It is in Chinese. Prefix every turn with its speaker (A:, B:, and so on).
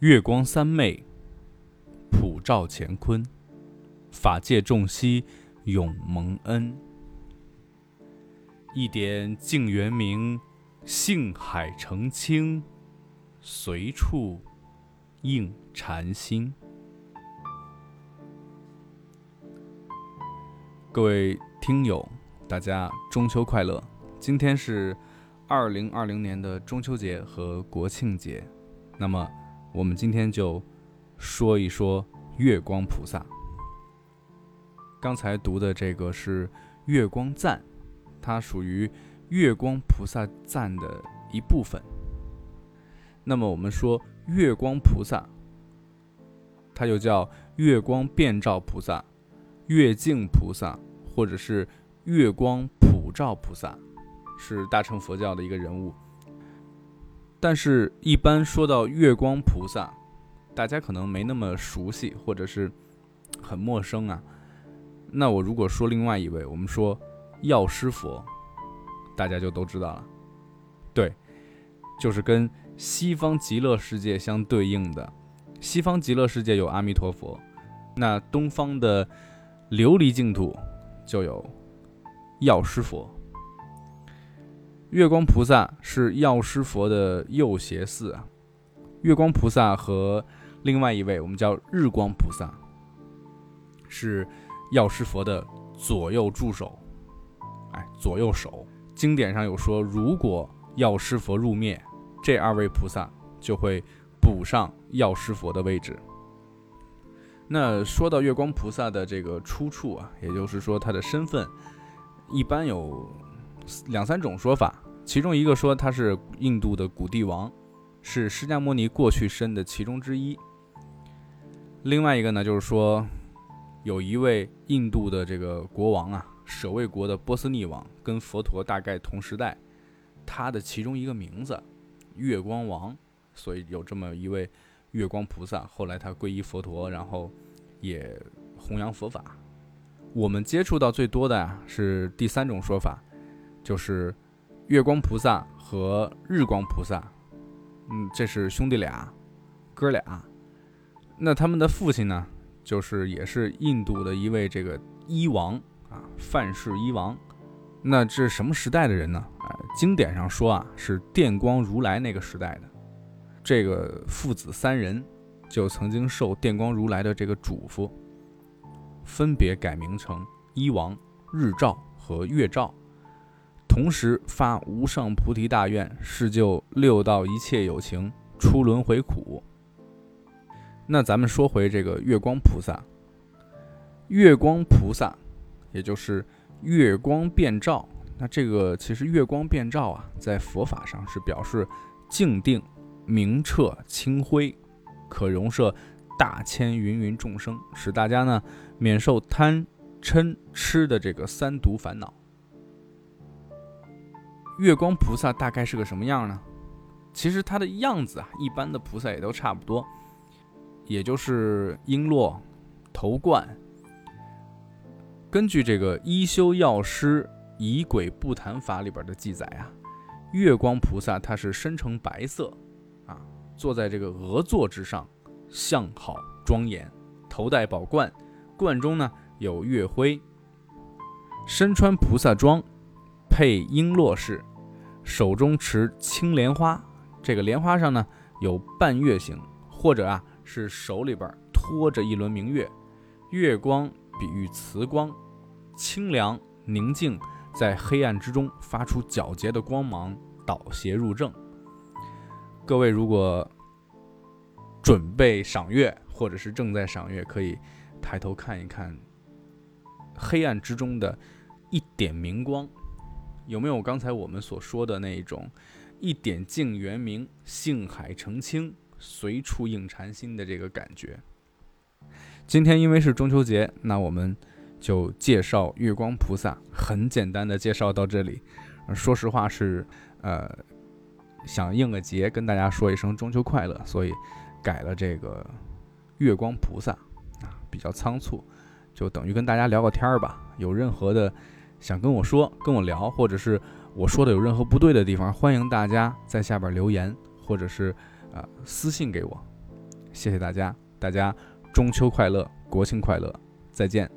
A: 月光三昧，普照乾坤，法界众息永蒙恩。一点净圆明，性海澄清，随处应禅心。各位听友，大家中秋快乐！今天是二零二零年的中秋节和国庆节，那么我们今天就说一说月光菩萨。刚才读的这个是月光赞。它属于月光菩萨赞的一部分。那么我们说月光菩萨，它又叫月光遍照菩萨、月净菩萨，或者是月光普照菩萨，是大乘佛教的一个人物。但是，一般说到月光菩萨，大家可能没那么熟悉，或者是很陌生啊。那我如果说另外一位，我们说。药师佛，大家就都知道了。对，就是跟西方极乐世界相对应的。西方极乐世界有阿弥陀佛，那东方的琉璃净土就有药师佛。月光菩萨是药师佛的右胁侍啊。月光菩萨和另外一位我们叫日光菩萨，是药师佛的左右助手。哎，左右手，经典上有说，如果药师佛入灭，这二位菩萨就会补上药师佛的位置。那说到月光菩萨的这个出处啊，也就是说他的身份，一般有两三种说法。其中一个说他是印度的古帝王，是释迦牟尼过去生的其中之一。另外一个呢，就是说有一位印度的这个国王啊。舍卫国的波斯匿王跟佛陀大概同时代，他的其中一个名字月光王，所以有这么一位月光菩萨。后来他皈依佛陀，然后也弘扬佛法。我们接触到最多的啊是第三种说法，就是月光菩萨和日光菩萨，嗯，这是兄弟俩，哥俩。那他们的父亲呢，就是也是印度的一位这个医王啊。范氏一王，那这是什么时代的人呢？啊，经典上说啊，是电光如来那个时代的。这个父子三人就曾经受电光如来的这个嘱咐，分别改名成一王、日照和月照，同时发无上菩提大愿，是救六道一切有情出轮回苦。那咱们说回这个月光菩萨，月光菩萨。也就是月光遍照，那这个其实月光遍照啊，在佛法上是表示静定、明澈、清辉，可容摄大千芸芸众生，使大家呢免受贪嗔痴的这个三毒烦恼。月光菩萨大概是个什么样呢？其实它的样子啊，一般的菩萨也都差不多，也就是璎珞、头冠。根据这个《一休药师仪轨不谈法》里边的记载啊，月光菩萨他是身呈白色，啊，坐在这个额座之上，相好庄严，头戴宝冠，冠中呢有月辉，身穿菩萨装，配璎珞式，手中持青莲花，这个莲花上呢有半月形，或者啊是手里边托着一轮明月，月光比喻慈光。清凉宁静，在黑暗之中发出皎洁的光芒，导邪入正。各位如果准备赏月，或者是正在赏月，可以抬头看一看黑暗之中的一点明光，有没有刚才我们所说的那一种一点净圆明、性海澄清、随处应禅心的这个感觉？今天因为是中秋节，那我们。就介绍月光菩萨，很简单的介绍到这里。说实话是，呃，想应个节，跟大家说一声中秋快乐，所以改了这个月光菩萨啊，比较仓促，就等于跟大家聊个天儿吧。有任何的想跟我说、跟我聊，或者是我说的有任何不对的地方，欢迎大家在下边留言，或者是啊私信给我。谢谢大家，大家中秋快乐，国庆快乐，再见。